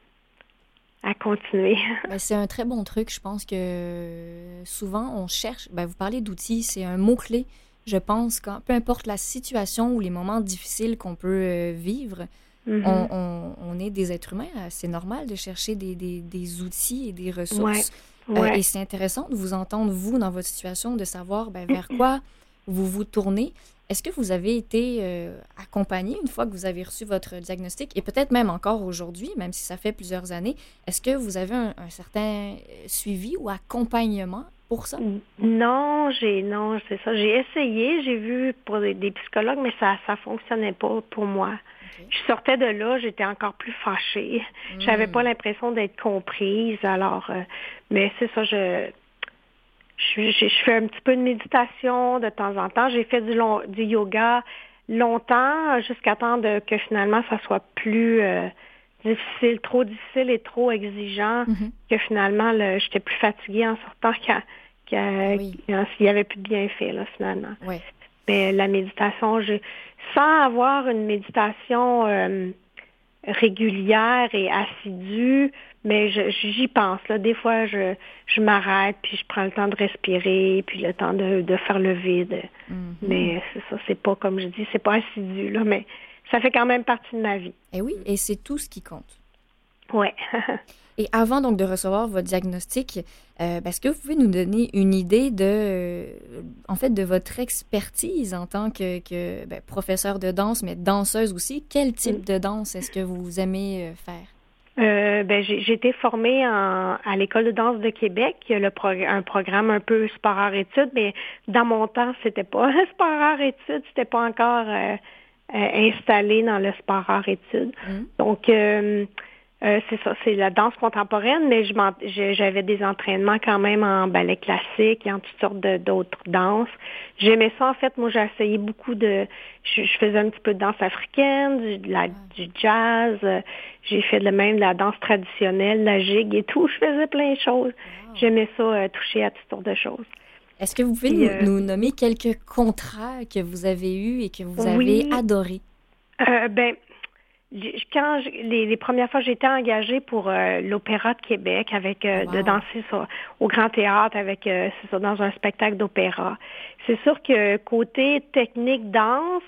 à continuer. Ben, c'est un très bon truc. Je pense que souvent, on cherche, ben, vous parlez d'outils, c'est un mot-clé. Je pense, quand, peu importe la situation ou les moments difficiles qu'on peut vivre, Mhm. on, on, est des êtres humains, c'est normal de chercher des, des, des, outils et des ressources. Ouais, ouais. Euh, et c'est intéressant de vous entendre, vous, dans votre situation, de savoir ben, vers quoi vous vous tournez. Est-ce que vous avez été euh, accompagné une fois que vous avez reçu votre diagnostic? Et peut-être même encore aujourd'hui, même si ça fait plusieurs années, est-ce que vous avez un, un certain suivi ou accompagnement pour ça? Non, j'ai non, c'est ça. J'ai essayé, j'ai vu pour des, psychologues, mais ça ça fonctionnait pas pour moi. Okay. Je sortais de là, j'étais encore plus fâchée. Mm. J'avais pas l'impression d'être comprise. Alors, euh, mais c'est ça, je, je, je, je, fais un petit peu de méditation de temps en temps. J'ai fait du, long, du yoga longtemps jusqu'à temps de, que finalement ça soit plus euh, difficile, trop difficile et trop exigeant, mm -hmm. que finalement j'étais plus fatiguée en sortant qu'à qu oui. n'y avait plus de bienfaits, là, finalement. Oui. Mais la méditation, je, sans avoir une méditation euh, régulière et assidue, mais j'y pense. Là. Des fois, je, je m'arrête, puis je prends le temps de respirer, puis le temps de, de faire le vide. Mm -hmm. Mais c'est ça, c'est pas, comme je dis, c'est pas assidu, là, mais ça fait quand même partie de ma vie. Et oui, et c'est tout ce qui compte. Oui. et avant donc de recevoir votre diagnostic, euh, est-ce que vous pouvez nous donner une idée de, euh, en fait, de votre expertise en tant que, que ben, professeur de danse, mais danseuse aussi? Quel type de danse est-ce que vous aimez euh, faire? Euh, ben, j'ai été formée en, à l'école de danse de Québec. Il y a le prog un programme un peu sport-art-études, mais dans mon temps, c'était pas sport-art-études, c'était pas encore installé dans le sport-art-études. Mm. Donc, euh, c'est ça, c'est la danse contemporaine, mais j'avais des entraînements quand même en ballet classique et en toutes sortes d'autres danses. J'aimais ça, en fait, moi j'ai essayé beaucoup de... Je, je, faisais un petit peu de danse africaine, du, de la, du jazz, j'ai fait le même de la danse traditionnelle, la gigue et tout. Je faisais plein de choses. Wow. J'aimais ça, euh, toucher à toutes sortes de choses. Est-ce que vous pouvez nous, euh, nous, nommer quelques contrats que vous avez eus et que vous avez adorés? Euh, ben, quand je, les, les, premières fois j'étais engagée pour euh, l'Opéra de Québec avec euh, wow. de danser sur, au Grand Théâtre avec euh, ça, dans un spectacle d'opéra. C'est sûr que côté technique danse,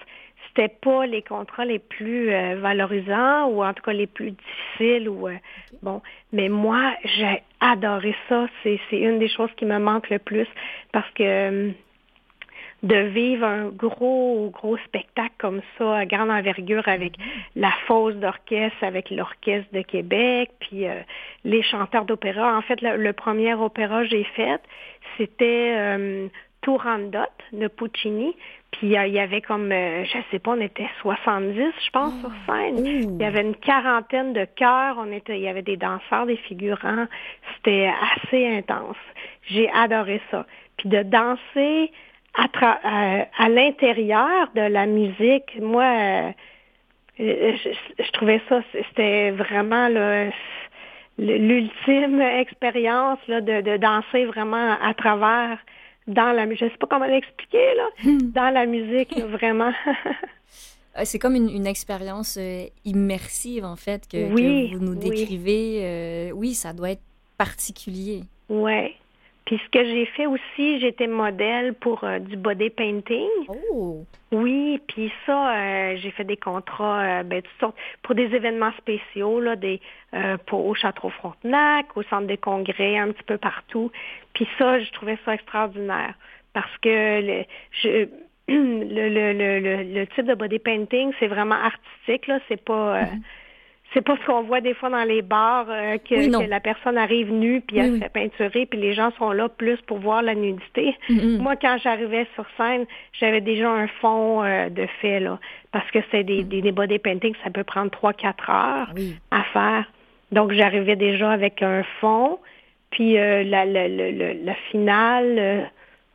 c'était pas les contrats les plus euh, valorisants ou en tout cas les plus difficiles ou okay. bon. Mais moi, j'ai adoré ça. C'est c'est une des choses qui me manque le plus parce que de vivre un gros, gros spectacle comme ça, à grande envergure, avec la fosse d'orchestre, avec l'Orchestre de Québec, puis euh, les chanteurs d'opéra. En fait, le, le premier opéra que j'ai fait, c'était euh, Turandot de Puccini. Puis euh, il y avait comme, euh, je sais pas, on était 70, je pense, oh. sur scène. Il y avait une quarantaine de chœurs. On était, il y avait des danseurs, des figurants. C'était assez intense. J'ai adoré ça. Puis de danser à, à, à l'intérieur de la musique, moi, euh, je, je, trouvais ça, c'était vraiment l'ultime expérience là, de, de, danser vraiment à travers dans la musique. Je sais pas comment l'expliquer, là, dans la musique, là, vraiment. C'est comme une, une expérience euh, immersive, en fait, que, oui, que vous nous décrivez. Oui. Euh, oui, ça doit être particulier. Oui. Puis ce que j'ai fait aussi, j'étais modèle pour euh, du body painting. Oh. Oui, puis ça, euh, j'ai fait des contrats, euh, ben, toutes sortes, pour des événements spéciaux, là, des, euh, pour, au Château Frontenac, au centre de congrès, un petit peu partout. Puis ça, je trouvais ça extraordinaire parce que le, je, le, le, le, le, type de body painting, c'est vraiment artistique, là, c'est pas... Mm -hmm c'est pas ce qu'on voit des fois dans les bars euh, que, oui, que, la personne arrive nue puis elle oui, se fait peinturer puis les gens sont là plus pour voir la nudité. Mm -hmm. Moi quand j'arrivais sur scène, j'avais déjà un fond euh, de fait là parce que c'est des, des, des body paintings, ça peut prendre trois quatre heures oui. à faire. Donc j'arrivais déjà avec un fond puis euh, la, la, la, la, finale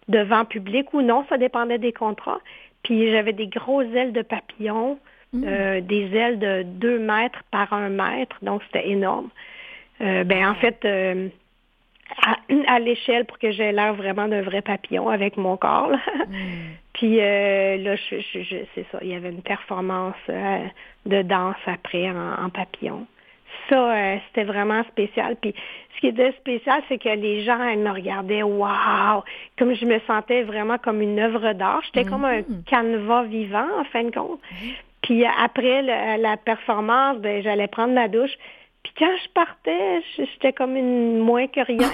devant public ou non, ça dépendait des contrats. Puis j'avais des grosses ailes de papillon Mmh. Euh, des ailes de 2 mètres par 1 mètre, donc c'était énorme. Euh, ben en fait, euh, à, à l'échelle pour que j'ai l'air vraiment d'un vrai papillon avec mon corps. Là. Mmh. Puis là, je, je, je, c'est ça, il y avait une performance de danse après en, en papillon. Ça, c'était vraiment spécial. Puis ce qui était spécial, c'est que les gens, elles me regardaient, waouh, comme je me sentais vraiment comme une œuvre d'art. J'étais mmh. comme un canevas vivant, en fin de compte. Puis après la performance, ben, j'allais prendre ma douche. Puis quand je partais, j'étais comme une moins que rien.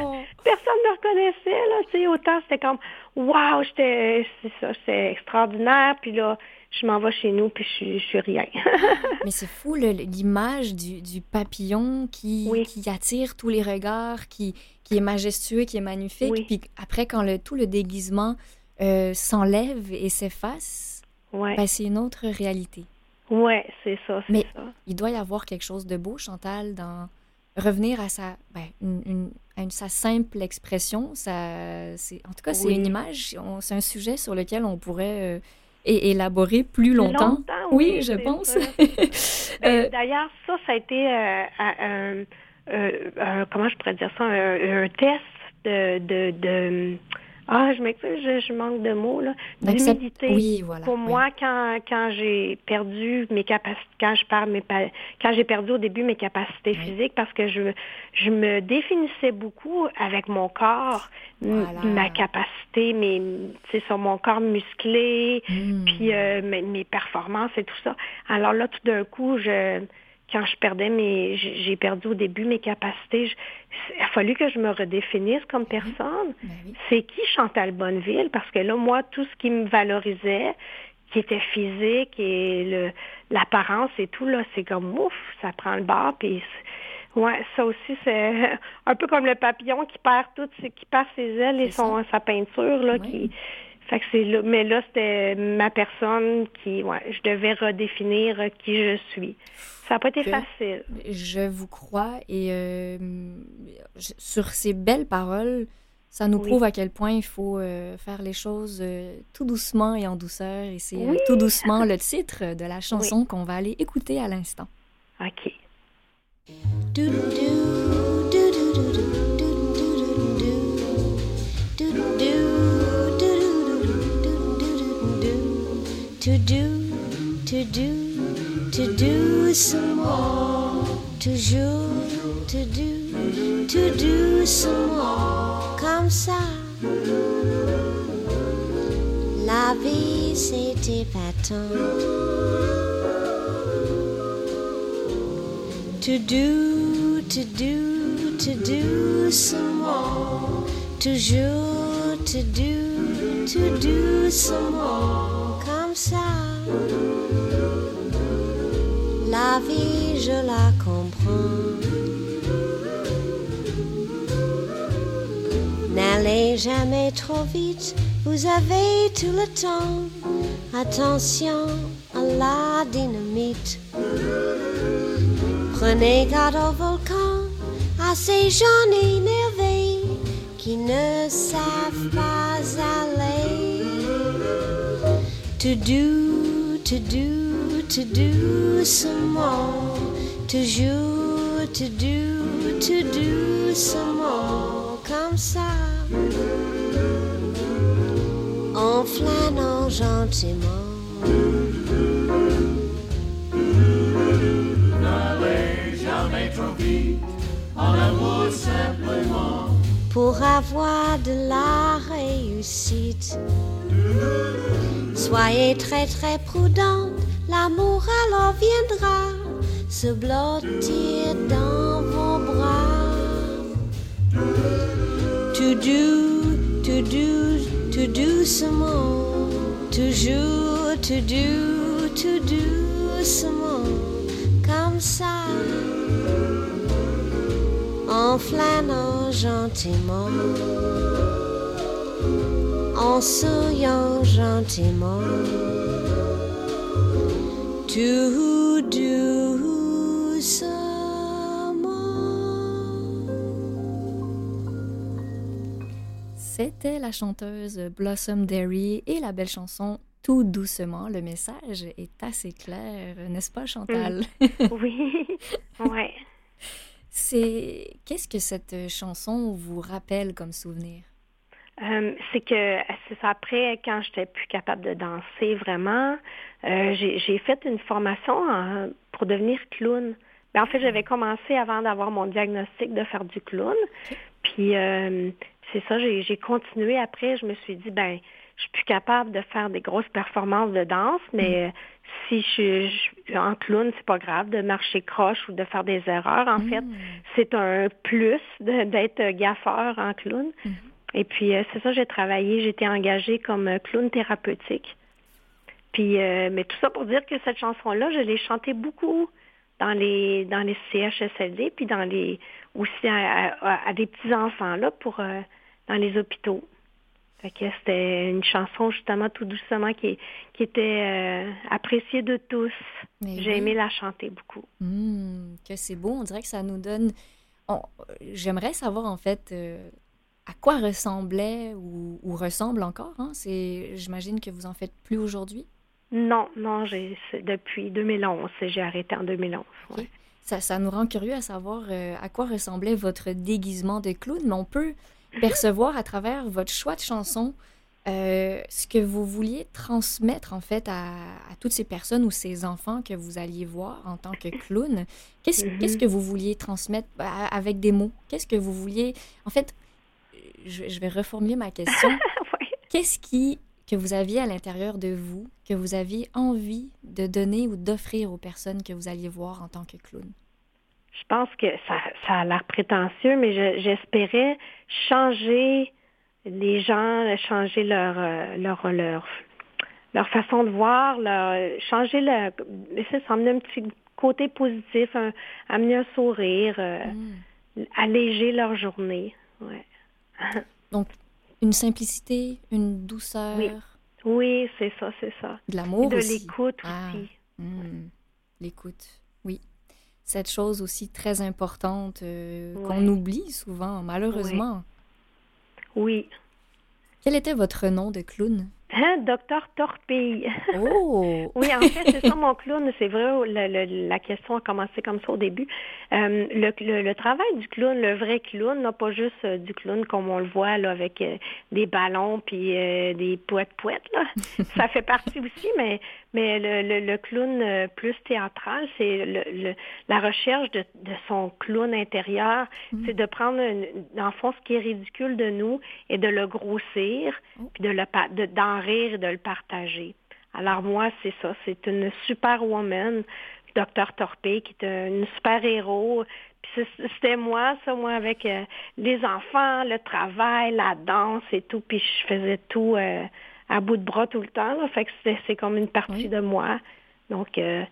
Oh. Personne ne me reconnaissait, là, tu sais, autant c'était comme Waouh, j'étais c'est ça, c'est extraordinaire. Puis là, je m'en vais chez nous, puis je, je suis rien. Mais c'est fou, l'image du, du, papillon qui, qui attire tous les regards, qui, qui est majestueux, qui est magnifique. Puis après, quand le, tout le déguisement euh, s'enlève et s'efface, ouais. Ben, c'est une autre réalité. Oui, c'est ça, Mais il doit y avoir quelque chose de beau, Chantal, dans revenir à sa, ben, une, à sa simple expression. Ça, en tout cas, c'est une image, c'est un sujet sur lequel on pourrait euh, élaborer plus longtemps. oui, je pense. Ben, euh, d'ailleurs, ça, ça a été euh, comment je pourrais dire ça, un, test de, de ah, je m'excuse, je, manque de mots, là. D'humilité. Oui, voilà. Pour moi, quand, quand j'ai perdu mes capacités, quand je parle mes quand j'ai perdu au début mes capacités physiques, parce que je, je me définissais beaucoup avec mon corps, ma capacité, mes, c'est sur mon corps musclé, hmm. puis euh, mes, mes performances et tout ça. Alors là, tout d'un coup, je quand je perdais mes, j'ai perdu au début mes capacités. il a fallu que je me redéfinisse comme mhm. personne. Ben c'est qui Chantal Bonneville? Parce que là, moi, tout ce qui me valorisait, qui était physique et le, l'apparence et tout, là, c'est comme ouf, ça prend le bas. Puis, ouais, ça aussi, c'est un peu comme le papillon qui perd tout, qui perd ses ailes et son, sa peinture, là, qui fait que c'est là, mais là, c'était ma personne qui, ouais, je devais redéfinir qui je suis. Ça n'a pas été facile. Je vous crois et euh, sur ces belles paroles, ça nous prouve à quel point il faut euh, faire les choses euh, tout doucement et en douceur. Et c'est tout doucement le titre de la chanson qu'on va aller écouter à l'instant. OK. To do, to do some more. Toujours, to do, to do some more. Comme ça. La vie, c'est épatant. To do, to do, to do some more. Toujours, to do, to do some more. La vie, je la comprends. N'allez jamais trop vite, vous avez tout le temps. Attention à la dynamite. Prenez garde au volcan, à ces gens énervés qui ne savent pas aller. To do, to do, to do some more. Toujours, to do, to do some more. Comme ça. En flânant gentiment. N'allez jamais trop vite, en amour simplement. Pour avoir de la réussite. Soyez très très prudente, l'amour alors viendra. Se blottir dans vos bras. To do, to do, to do doucement, toujours to do, to do doucement, comme ça, en flânant gentiment en souriant gentiment. Tout doucement. C'était la chanteuse Blossom Derry et la belle chanson Tout doucement. Le message est assez clair, n'est-ce pas, Chantal? Mm. Oui, ouais. C'est qu'est-ce que cette chanson vous rappelle comme souvenir? Euh, c'est que c'est après, quand j'étais plus capable de danser vraiment, euh, j'ai fait une formation pour devenir clown. Ben, en fait, j'avais commencé avant d'avoir mon diagnostic de faire du clown. Puis euh, c'est ça, j'ai continué après. Je me suis dit, ben, je suis plus capable de faire des grosses performances de danse, mais mm. si je suis en clown, c'est pas grave de marcher croche ou de faire des erreurs. En fait, mm. c'est un plus d'être gaffeur en clown. Mm. Et puis, euh, c'est ça, j'ai travaillé, été engagée comme clown thérapeutique. Puis, euh, mais tout ça pour dire que cette chanson-là, je l'ai chantée beaucoup dans les dans les CHSLD, puis dans les aussi à, des petits enfants là pour euh, dans les hôpitaux. Fait que c'était une chanson justement tout doucement qui, qui était euh, appréciée de tous. J'ai aimé la chanter beaucoup. Mmh, que c'est beau, on dirait que ça nous donne. J'aimerais savoir en fait à quoi ressemblait ou, ressemble encore. Hein? C'est, j'imagine que vous en faites plus aujourd'hui? Non, non, j'ai depuis 2011. J'ai arrêté en 2011. Ça, ça, nous rend curieux à savoir euh, à quoi ressemblait votre déguisement de clown, mais on peut percevoir à travers votre choix de chanson euh, ce que vous vouliez transmettre en fait à, toutes ces personnes ou ces enfants que vous alliez voir en tant que clown. Qu'est-ce mm-hmm. que vous vouliez transmettre bah, avec des mots? Qu'est-ce que vous vouliez... En fait, je, je vais reformuler ma question. Qu'est-ce qui que vous aviez à l'intérieur de vous, que vous aviez envie de donner ou d'offrir aux personnes que vous alliez voir en tant que clown? Je pense que ça, ça a l'air prétentieux, mais j'espérais changer les gens, changer leur, euh, leur, leur, leur façon de voir, leur, changer le. Ça, amener un petit côté positif, amener un sourire, euh, mm. alléger leur journée. Ouais. Donc, une simplicité, une douceur. Oui, oui c'est ça, c'est ça. De l'amour De l'écoute ah, aussi. Hmm. L'écoute, oui. Cette chose aussi très importante euh, qu'on oublie souvent, malheureusement. oui. Quel était votre nom de clown? Hein, docteur Torpille. Oh! oui, en fait, c'est ça mon clown. C'est vrai, la question a commencé comme ça au début. Euh, le, travail du clown, le vrai clown, non pas juste euh, du clown comme on le voit là, avec euh, des ballons puis des poètes poètes là. ça fait partie aussi, mais mais le, le, clown plus théâtral, c'est le, la recherche de, de son clown intérieur. Mm. C'est de prendre, en fond, ce qui est ridicule de nous et de le grossir, oh. puis de le d'en rire et de le partager. Alors moi, c'est ça. C'est une super woman, Docteur Torpé, qui est un super héros. Puis c'était moi, ça, moi, avec euh, les enfants, le travail, la danse et tout. Puis je faisais tout euh, à bout de bras tout le temps. Là. Fait que c'est comme une partie de moi. Donc, euh,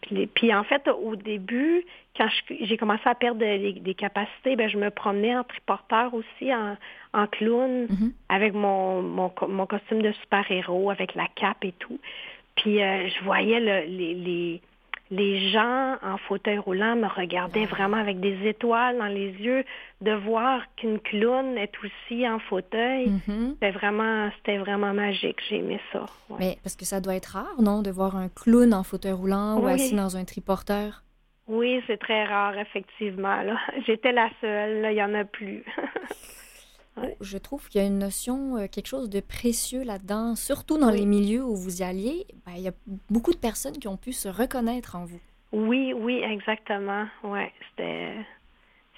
puis, en fait, au début, quand j'ai commencé à perdre des, capacités, ben, je me promenais en triporteur aussi, en, en clown, mm-hmm. avec mon, mon, mon, costume de super-héros, avec la cape et tout. Puis euh, je voyais le, les, les, les gens en fauteuil roulant me regardaient ah. vraiment avec des étoiles dans les yeux de voir qu'une clown est aussi en fauteuil. Mm-hmm. C'était vraiment, c'était vraiment magique. J'ai aimé ça. Mais parce que ça doit être rare, non, de voir un clown en fauteuil roulant ou assis dans un triporteur? Oui, c'est très rare, effectivement. J'étais la seule. Il n'y en a plus. Je trouve qu'il y a une notion, euh, quelque chose de précieux là-dedans, surtout dans les milieux où vous y alliez. Ben, il y a beaucoup de personnes qui ont pu se reconnaître en vous. Oui, oui, exactement. Ouais, c'était.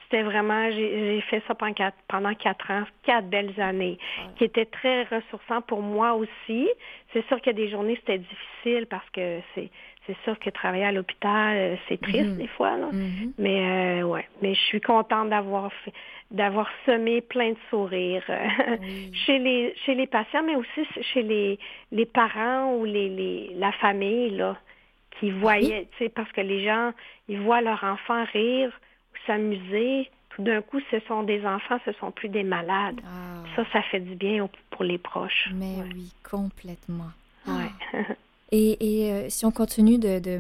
C'était vraiment, j'ai fait ça pendant quatre, pendant quatre ans, quatre belles années, qui étaient très ressourçants pour moi aussi. C'est sûr que des journées, c'était difficile parce que c'est c'est sûr que travailler à l'hôpital, euh, c'est triste mhm. des fois. Là. Mhm. Mais euh, ouais, mais je suis contente d'avoir fait, d'avoir semé plein de sourires euh, chez les chez les patients, mais aussi chez les les parents ou les, les la famille là qui ah voyaient, tu sais, parce que les gens ils voient leur enfant rire ou s'amuser. Tout d'un coup, ce sont des enfants, ce sont plus des malades. Ah. Ça, ça fait du bien pour les proches. Mais oui, complètement. Ouais. Ah. Et, et euh, si on continue de, de,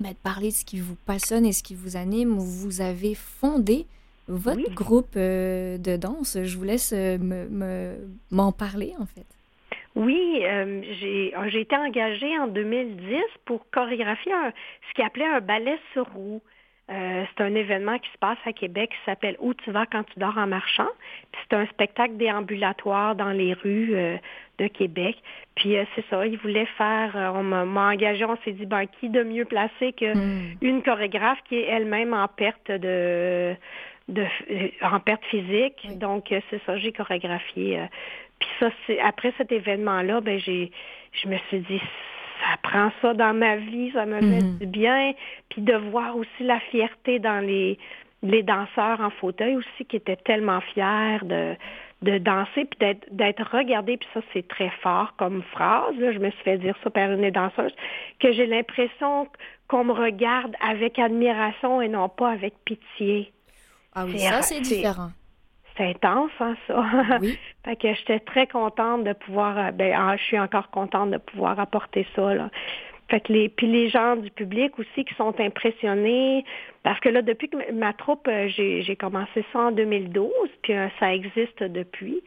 ben, de, parler de ce qui vous passionne et ce qui vous anime, vous avez fondé votre groupe euh, de danse. Je vous laisse euh, m'en parler, en fait. Oui, j'ai été engagée en 2010 pour chorégraphier ce qui appelait un ballet sur roue. Euh, c'est un événement qui se passe à Québec qui s'appelle Où tu vas quand tu dors en marchant. c'est un spectacle déambulatoire dans les rues euh, de Québec. Puis euh, c'est ça, ils voulaient faire, on m'a engagé, on s'est dit, ben, qui de mieux placé qu'une hmm. chorégraphe qui est elle-même en perte de de en perte physique. Donc c'est ça, j'ai chorégraphié. puis ça, c'est après cet événement-là, ben j'ai, je me suis dit ça prend ça dans ma vie, ça me fait mhm. du bien. Puis de voir aussi la fierté dans les, les danseurs en fauteuil aussi qui étaient tellement fiers de, de danser puis d'être, d'être regardés. Puis ça, c'est très fort comme phrase. Là. Je me suis fait dire ça par une des danseuses, que j'ai l'impression qu'on me regarde avec admiration et non pas avec pitié. Ah oui, ça, c'est différent c'est intense, hein, ça. Oui. fait que j'étais très contente de pouvoir, euh, ben, ah, je suis encore contente de pouvoir apporter ça, là. Fait que les, puis les gens du public aussi qui sont impressionnés, parce que là, depuis que ma troupe, euh, j'ai commencé ça en 2012, puis euh, ça existe depuis.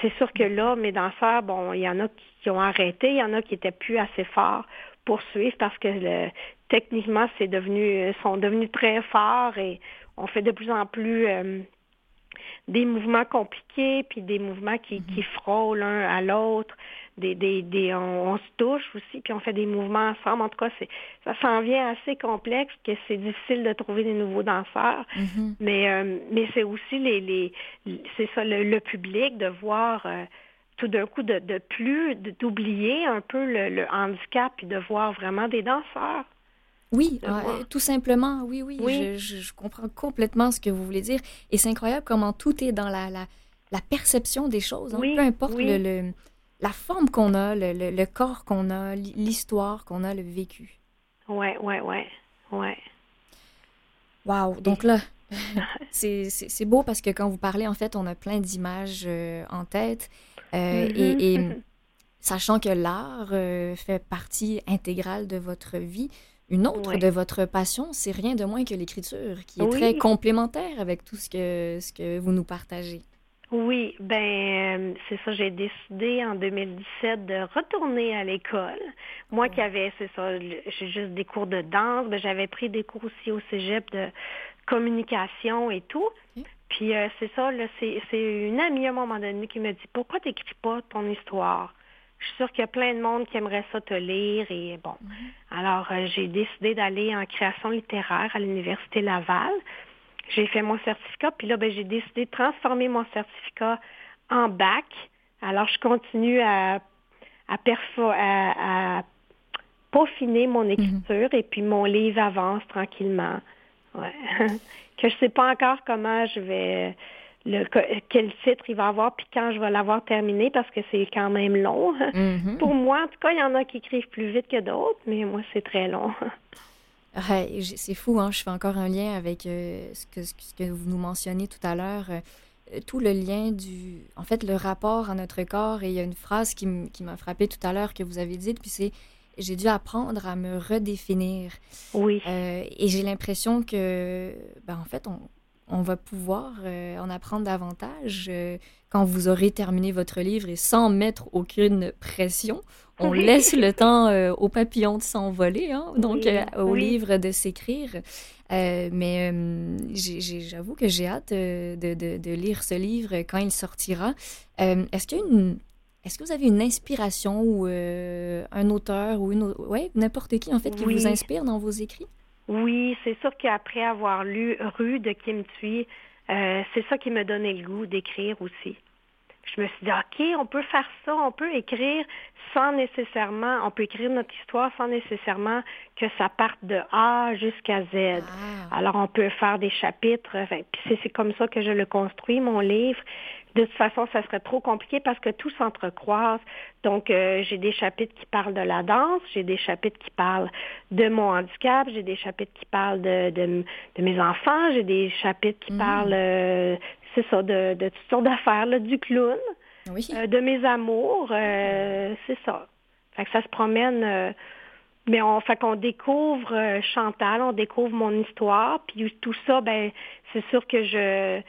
c'est sûr que là, mes danseurs, bon, il y en a qui ont arrêté, il y en a qui étaient plus assez forts pour suivre parce que le, techniquement, c'est devenu, sont devenus très forts et on fait de plus en plus des mouvements compliqués, puis des mouvements qui, mhm. qui frôlent l'un à l'autre. Des, des, des on, se touche aussi, puis on fait des mouvements ensemble. En tout cas, c'est, ça s'en vient assez complexe que c'est difficile de trouver des nouveaux danseurs. Mhm. Mais, euh, mais c'est aussi les, les c'est ça, le, public de voir euh, tout d'un coup de, de plus d'oublier un peu le, le handicap puis de voir vraiment des danseurs. Oui, euh, tout simplement, oui, oui. Je, comprends complètement ce que vous voulez dire. Et c'est incroyable comment tout est dans la, la, perception des choses. Hein. Peu importe le, la forme qu'on a, le, corps qu'on a, l'histoire qu'on a, le vécu. Oui, oui, oui, oui. Wow, donc là, c'est beau parce que quand vous parlez, en fait, on a plein d'images euh, en tête. Euh, et, et, sachant que l'art fait partie intégrale de votre vie, une autre de votre passion, c'est rien de moins que l'écriture, qui est très complémentaire avec tout ce que, ce que vous nous partagez. Oui, ben euh, c'est ça, j'ai décidé en 2017 de retourner à l'école. Moi qui avais, c'est ça, j'ai juste des cours de danse, ben, j'avais pris des cours aussi au cégep de communication et tout. Puis euh, c'est ça, c'est une amie à un moment donné qui me dit Pourquoi t'écris pas ton histoire? Je suis sûre qu'il y a plein de monde qui aimerait ça te lire. Et bon, mhm. alors euh, j'ai décidé d'aller en création littéraire à l'Université Laval. J'ai fait mon certificat, puis là, ben, j'ai décidé de transformer mon certificat en bac. Alors, je continue à, à, à, peaufiner mon mhm. écriture et puis mon livre avance tranquillement. Ouais. que je sais pas encore comment je vais le, quel titre il va avoir, puis quand je vais l'avoir terminé, parce que c'est quand même long. Mm-hmm. Pour moi, en tout cas, il y en a qui écrivent plus vite que d'autres, mais moi, c'est très long. c'est fou, hein? je fais encore un lien avec euh, ce, que, ce, que, vous nous mentionnez tout à l'heure. Euh, tout le lien du. En fait, le rapport à notre corps. Et il y a une phrase qui m'a frappée tout à l'heure que vous avez dite, puis c'est j'ai dû apprendre à me redéfinir. Oui. Euh, et j'ai l'impression que, ben, en fait, on, on va pouvoir euh, en apprendre davantage euh, quand vous aurez terminé votre livre et sans mettre aucune pression. On laisse le temps euh, au papillon de s'envoler, hein, donc au livre de s'écrire. mais j'avoue que j'ai hâte de, lire ce livre quand il sortira. Est-ce qu'il Est-ce que vous avez une inspiration ou un auteur ou une ouais n'importe qui en fait qui vous inspire dans vos écrits? Oui, c'est sûr qu'après avoir lu Rue de Kim Thuy, euh, c'est ça qui me donnait le goût d'écrire aussi. Je me suis dit, OK, on peut faire ça, on peut écrire sans nécessairement, on peut écrire notre histoire sans nécessairement que ça parte de A jusqu'à Z. Ah. Alors, on peut faire des chapitres. Puis c'est comme ça que je le construis, mon livre. De toute façon, ça serait trop compliqué parce que tout s'entrecroise. Donc, euh, j'ai des chapitres qui parlent de la danse, j'ai des chapitres qui parlent de mon handicap, j'ai des chapitres qui parlent de, de, mes enfants, j'ai des chapitres qui mm. parlent, euh, c'est ça, de, de, toutes sortes d'affaires, du clown, euh, de mes amours, c'est ça. Fait que ça se promène. mais on fait qu'on découvre Chantal, on découvre mon histoire, puis tout ça, ben c'est sûr que je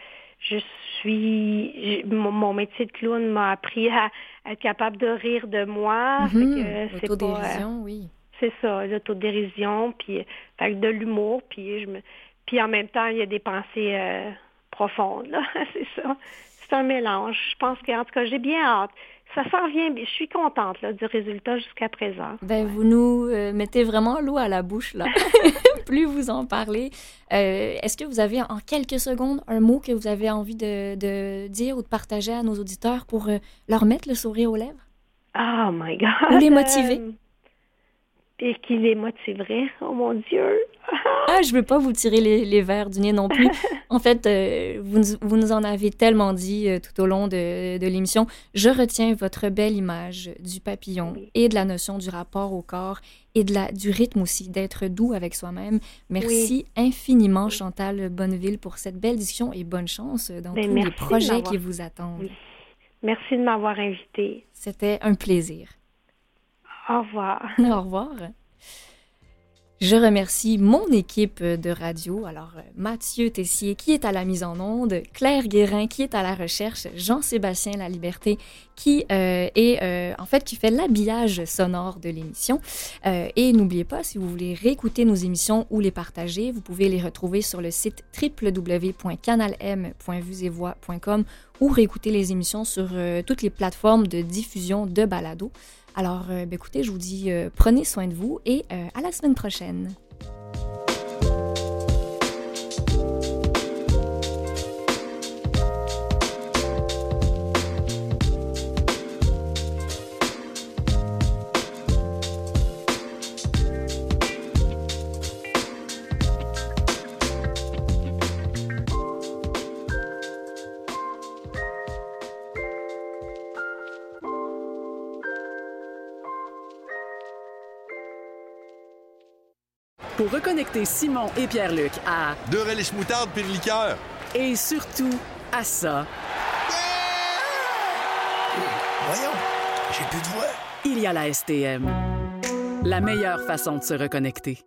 je suis mon, métier de clown m'a appris à, être capable de rire de moi. Mhm. L'autodérision, euh, oui. C'est ça, l'autodérision, puis de l'humour, puis je me puis en même temps, il y a des pensées profondes, là, c'est ça. C'est un mélange. Je pense qu'en tout cas, j'ai bien hâte. ça s'en vient. Je suis contente là, du résultat jusqu'à présent. Ben, Vous nous euh, mettez vraiment l'eau à la bouche, là. Plus vous en parlez. Euh, Est-ce que vous avez en quelques secondes un mot que vous avez envie de, de dire ou de partager à nos auditeurs pour euh, leur mettre le sourire aux lèvres? Oh my God! Ou les motiver? Et qui les motiverait? Oh mon Dieu! Ah, je veux pas vous tirer les, les verres du nez non plus. En fait, euh, vous, nous- vous nous en avez tellement dit euh, tout au long de, de l'émission. Je retiens votre belle image du papillon Oui. et de la notion du rapport au corps et de la, du rythme aussi, d'être doux avec soi-même. Merci infiniment, Chantal Bonneville, pour cette belle discussion et bonne chance dans Ben, tous les projets qui vous attendent. Merci de m'avoir invité. C'était un plaisir. Au revoir. Au revoir. Je remercie mon équipe de radio, alors Mathieu Tessier qui est à la mise en onde, Claire Guérin qui est à la recherche, Jean-Sébastien La Liberté qui euh, est euh, en fait qui fait l'habillage sonore de l'émission. Euh, et n'oubliez pas, si vous voulez réécouter nos émissions ou les partager, vous pouvez les retrouver sur le site www.canalm.vusevoix.com ou réécouter les émissions sur toutes les plateformes de diffusion de balado. Alors, euh, ben, écoutez, je vous dis euh, prenez soin de vous et euh, à la semaine prochaine. Pour reconnecter Simon et Pierre-Luc à Deux relish moutarde puis le liqueur. et surtout à ça, Voyons, j'ai plus de voix. il y a la STM. La meilleure façon de se reconnecter.